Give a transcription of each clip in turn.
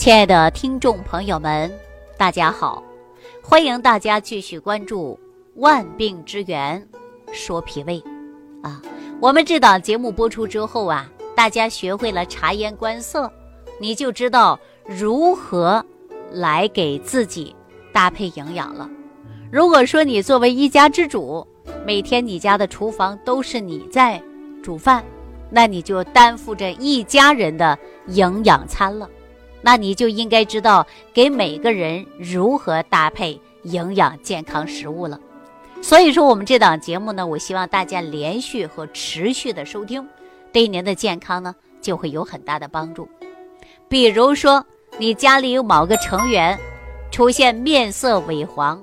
亲爱的听众朋友们，大家好！欢迎大家继续关注《万病之源说脾胃》啊。我们这档节目播出之后啊，大家学会了察言观色，你就知道如何来给自己搭配营养了。如果说你作为一家之主，每天你家的厨房都是你在煮饭，那你就担负着一家人的营养餐了。那你就应该知道给每个人如何搭配营养健康食物了。所以说，我们这档节目呢，我希望大家连续和持续的收听，对您的健康呢就会有很大的帮助。比如说，你家里有某个成员出现面色萎黄，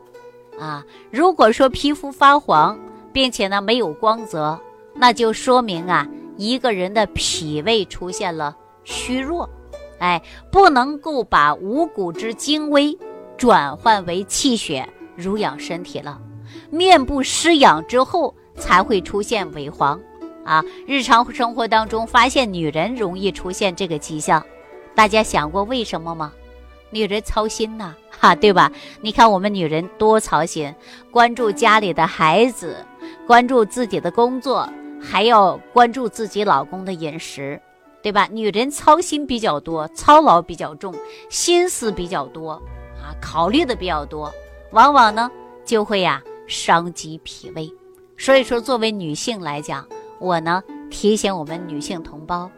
啊，如果说皮肤发黄，并且呢没有光泽，那就说明啊一个人的脾胃出现了虚弱。哎，不能够把五谷之精微转换为气血，濡养身体了。面部失养之后，才会出现萎黄。啊，日常生活当中发现女人容易出现这个迹象，大家想过为什么吗？女人操心呐，哈，对吧？你看我们女人多操心，关注家里的孩子，关注自己的工作，还要关注自己老公的饮食。对吧？女人操心比较多，操劳比较重，心思比较多啊，考虑的比较多，往往呢就会呀伤及脾胃。所以说，作为女性来讲，我呢提醒我们女性同胞，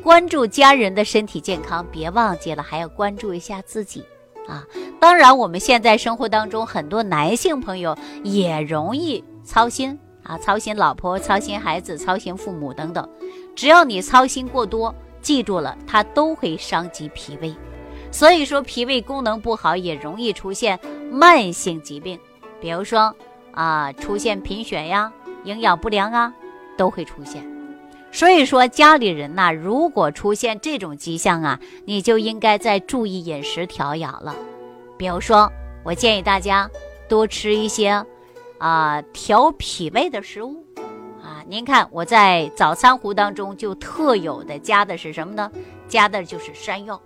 关注家人的身体健康，别忘记了还要关注一下自己啊。当然，我们现在生活当中很多男性朋友也容易操心啊，操心老婆，操心孩子，操心父母等等。只要你操心过多，记住了，它都会伤及脾胃。所以说，脾胃功能不好也容易出现慢性疾病，比如说啊，出现贫血呀、营养不良啊，都会出现。所以说，家里人呐，如果出现这种迹象啊，你就应该在注意饮食调养了。比如说，我建议大家多吃一些啊调脾胃的食物。啊您看，我在早餐壶当中就特有的加的是什么呢？加的就是山药，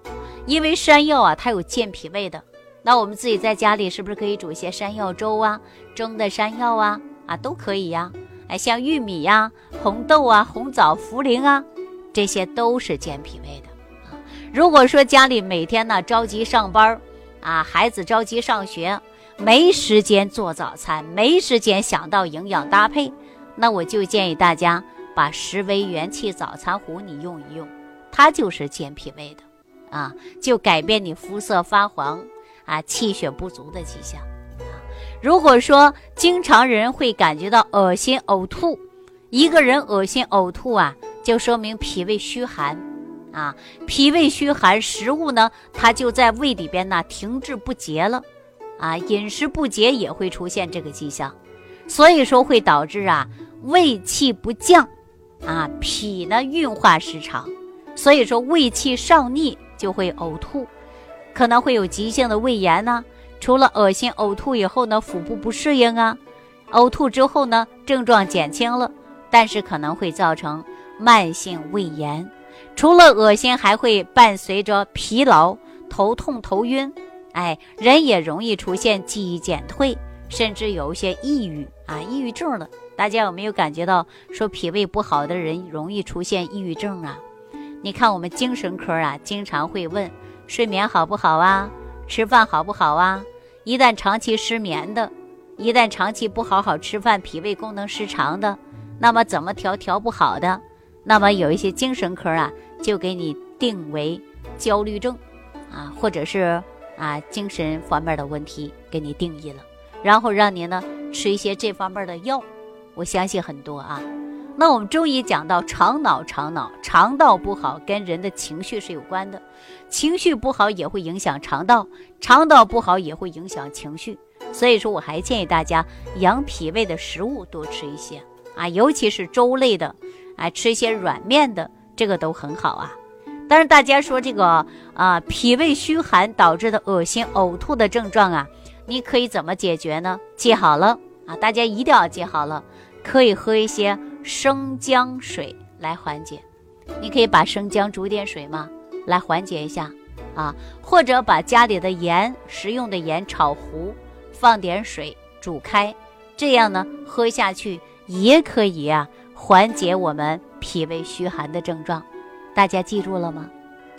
因为山药啊，它有健脾胃的。那我们自己在家里是不是可以煮一些山药粥啊？蒸的山药啊，啊都可以呀。哎，像玉米呀、红豆啊、红枣、茯苓啊，这些都是健脾胃的啊。如果说家里每天呢着急上班啊，孩子着急上学，没时间做早餐，没时间想到营养搭配。那我就建议大家把十维元气早餐壶你用一用，它就是健脾胃的，啊，就改变你肤色发黄啊、气血不足的迹象。如果说经常人会感觉到恶心呕吐，一个人恶心呕吐啊，就说明脾胃虚寒，啊，脾胃虚寒，食物呢它就在胃里边呢停滞不结了，啊，饮食不节也会出现这个迹象，所以说会导致啊。胃气不降，啊，脾呢运化失常，所以说胃气上逆就会呕吐，可能会有急性的胃炎呢。除了恶心呕吐以后呢，腹部不适应啊，呕吐之后呢，症状减轻了，但是可能会造成慢性胃炎。除了恶心，还会伴随着疲劳、头痛、头晕，哎，人也容易出现记忆减退，甚至有一些抑郁啊，抑郁症了。大家有没有感觉到说脾胃不好的人容易出现抑郁症啊？你看我们精神科啊，经常会问睡眠好不好啊，吃饭好不好啊？一旦长期失眠的，一旦长期不好好吃饭，脾胃功能失常的，那么怎么调调不好的？那么有一些精神科啊，就给你定为焦虑症啊，或者是啊精神方面的问题给你定义了，然后让您呢吃一些这方面的药。我相信很多啊，那我们中医讲到肠脑，肠脑肠道不好跟人的情绪是有关的，情绪不好也会影响肠道，肠道不好也会影响情绪。所以说，我还建议大家养脾胃的食物多吃一些啊，尤其是粥类的，啊，吃一些软面的，这个都很好啊。但是大家说这个啊，脾胃虚寒导致的恶心呕吐的症状啊，你可以怎么解决呢？记好了啊，大家一定要记好了。可以喝一些生姜水来缓解，你可以把生姜煮点水嘛，来缓解一下啊，或者把家里的盐，食用的盐炒糊，放点水煮开，这样呢喝下去也可以啊，缓解我们脾胃虚寒的症状。大家记住了吗？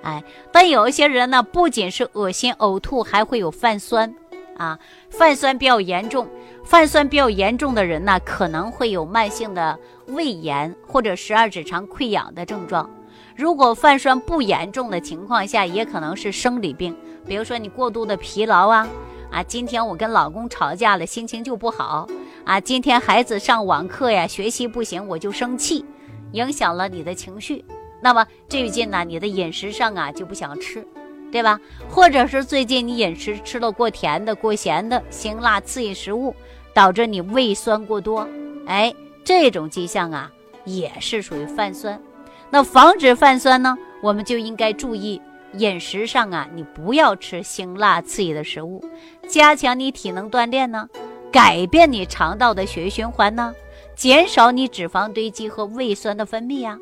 哎，但有一些人呢，不仅是恶心呕吐，还会有泛酸，啊，泛酸比较严重。泛酸比较严重的人呢，可能会有慢性的胃炎或者十二指肠溃疡的症状。如果泛酸不严重的情况下，也可能是生理病，比如说你过度的疲劳啊，啊，今天我跟老公吵架了，心情就不好啊，今天孩子上网课呀，学习不行，我就生气，影响了你的情绪。那么最近呢，你的饮食上啊就不想吃，对吧？或者是最近你饮食吃了过甜的、过咸的、辛辣刺激食物，导致你胃酸过多，哎，这种迹象啊也是属于泛酸。那防止泛酸呢，我们就应该注意饮食上啊，你不要吃辛辣刺激的食物，加强你体能锻炼呢，改变你肠道的血液循环呢，减少你脂肪堆积和胃酸的分泌呀。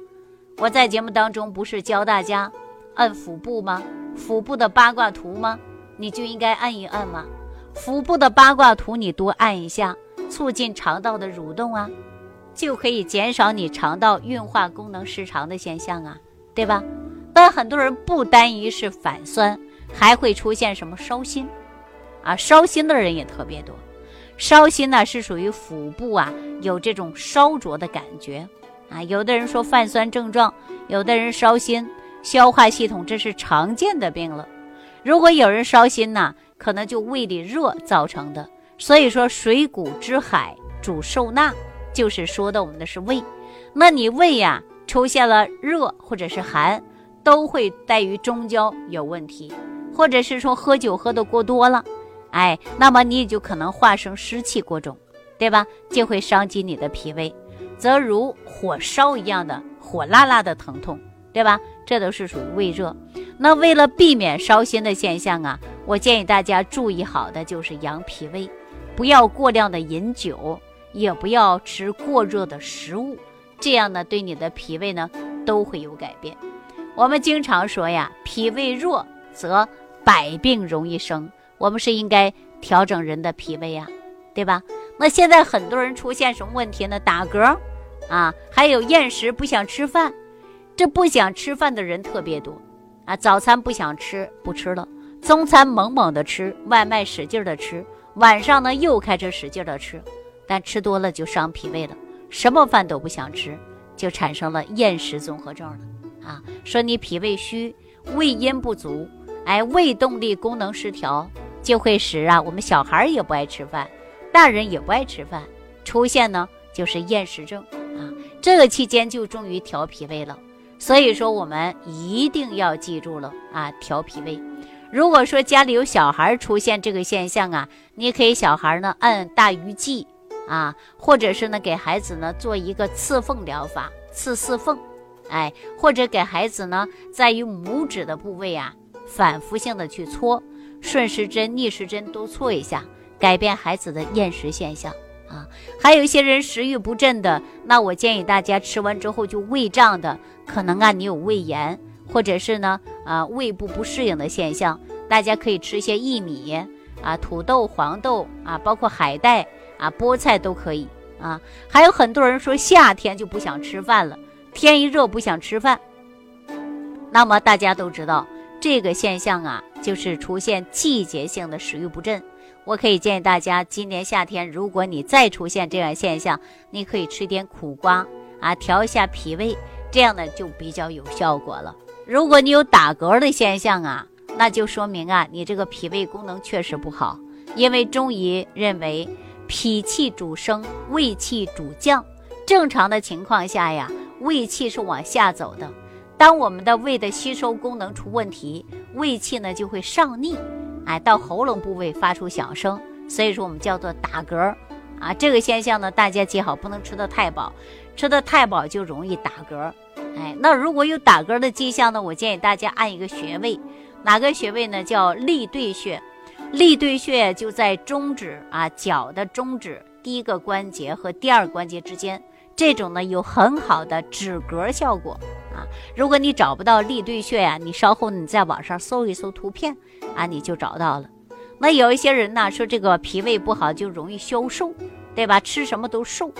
我在节目当中不是教大家按腹部吗？腹部的八卦图吗？你就应该按一按嘛。腹部的八卦图你多按一下，促进肠道的蠕动啊，就可以减少你肠道运化功能失常的现象啊，对吧？但很多人不单一是反酸，还会出现什么烧心啊？烧心的人也特别多。烧心呢是属于腹部啊有这种烧灼的感觉。啊，有的人说泛酸症状，有的人烧心，消化系统这是常见的病了。如果有人烧心呢，可能就胃里热造成的。所以说水谷之海主受纳，就是说的我们的是胃。那你胃呀出现了热或者是寒，都会带于中焦有问题，或者是说喝酒喝的过多了，哎，那么你也就可能化生湿气过重，对吧？就会伤及你的脾胃。则如火烧一样的火辣辣的疼痛，对吧？这都是属于胃热。那为了避免烧心的现象啊，我建议大家注意好的就是养脾胃，不要过量的饮酒，也不要吃过热的食物，这样呢对你的脾胃呢都会有改变。我们经常说呀，脾胃弱则百病容易生，我们是应该调整人的脾胃呀，对吧？那现在很多人出现什么问题呢？打嗝，啊，还有厌食，不想吃饭。这不想吃饭的人特别多，啊，早餐不想吃，不吃了；中餐猛猛的吃，外卖使劲的吃，晚上呢又开始使劲的吃，但吃多了就伤脾胃了，什么饭都不想吃，就产生了厌食综合症了。啊，说你脾胃虚，胃阴不足，哎，胃动力功能失调，就会使啊我们小孩也不爱吃饭。大人也不爱吃饭，出现呢就是厌食症。这个期间就重于调脾胃了，所以说我们一定要记住了啊，调脾胃。如果说家里有小孩出现这个现象啊，你可以小孩呢按大鱼际啊，或者是呢给孩子呢做一个刺缝疗法，刺四缝，哎，或者给孩子呢在于拇指的部位啊反复性的去搓，顺时针、逆时针都搓一下。改变孩子的厌食现象啊，还有一些人食欲不振的，那我建议大家吃完之后就胃胀的，可能啊你有胃炎，或者是呢啊胃部不适应的现象，大家可以吃一些薏米啊、土豆、黄豆啊，包括海带啊、菠菜都可以啊。还有很多人说夏天就不想吃饭了，天一热不想吃饭，那么大家都知道这个现象啊，就是出现季节性的食欲不振。我可以建议大家，今年夏天，如果你再出现这样现象，你可以吃点苦瓜啊，调一下脾胃，这样呢就比较有效果了。如果你有打嗝的现象啊，那就说明啊，你这个脾胃功能确实不好。因为中医认为脾气主升，胃气主降。正常的情况下呀，胃气是往下走的。当我们的胃的吸收功能出问题，胃气呢就会上逆。哎，到喉咙部位发出响声，所以说我们叫做打嗝啊。这个现象呢，大家记好，不能吃的太饱，吃的太饱就容易打嗝。哎，那如果有打嗝的迹象呢，我建议大家按一个穴位，哪个穴位呢？叫立兑穴。立兑穴就在中指啊，脚的中指第一个关节和第二关节之间，这种呢有很好的止嗝效果。如果你找不到立兑穴呀，你稍后你在网上搜一搜图片啊，你就找到了。那有一些人呢说这个脾胃不好就容易消瘦，对吧？吃什么都瘦，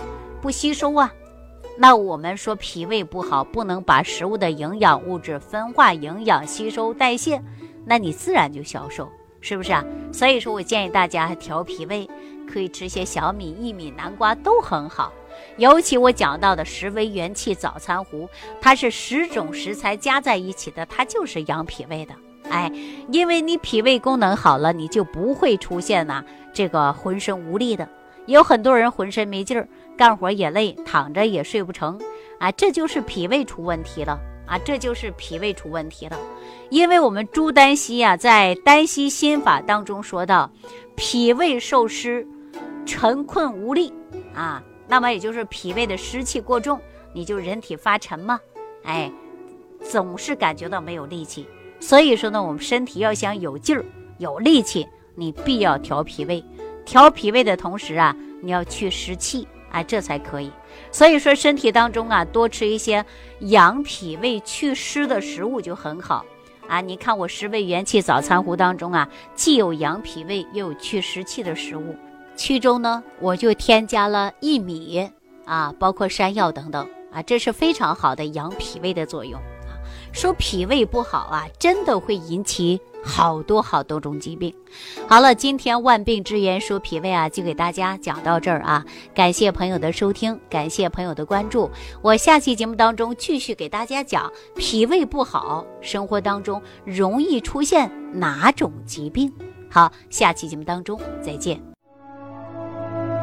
不吸收啊。那我们说脾胃不好，不能把食物的营养物质分化、营养吸收、代谢，那你自然就消瘦，是不是啊？所以说我建议大家调脾胃，可以吃些小米、薏米、南瓜都很好。尤其我讲到的十味元气早餐糊，它是十种食材加在一起的，它就是养脾胃的。哎，因为你脾胃功能好了，你就不会出现呐这个浑身无力的。有很多人浑身没劲儿。干活也累，躺着也睡不成，啊，这就是脾胃出问题了啊，这就是脾胃出问题了。因为我们朱丹溪啊，在《丹溪心法》当中说到，脾胃受湿，沉困无力啊，那么也就是脾胃的湿气过重，你就人体发沉嘛，哎，总是感觉到没有力气。所以说呢，我们身体要想有劲儿、有力气，你必要调脾胃。调脾胃的同时啊，你要去湿气。哎，这才可以。所以说，身体当中啊，多吃一些养脾胃、祛湿的食物就很好啊。你看我十味元气早餐壶当中啊，既有养脾胃，又有祛湿气的食物。其中呢，我就添加了薏米啊，包括山药等等啊，这是非常好的养脾胃的作用啊。说脾胃不好啊，真的会引起。好多好多种疾病，好了，今天万病之源说脾胃啊，就给大家讲到这儿啊。感谢朋友的收听，感谢朋友的关注。我下期节目当中继续给大家讲脾胃不好，生活当中容易出现哪种疾病。好，下期节目当中再见。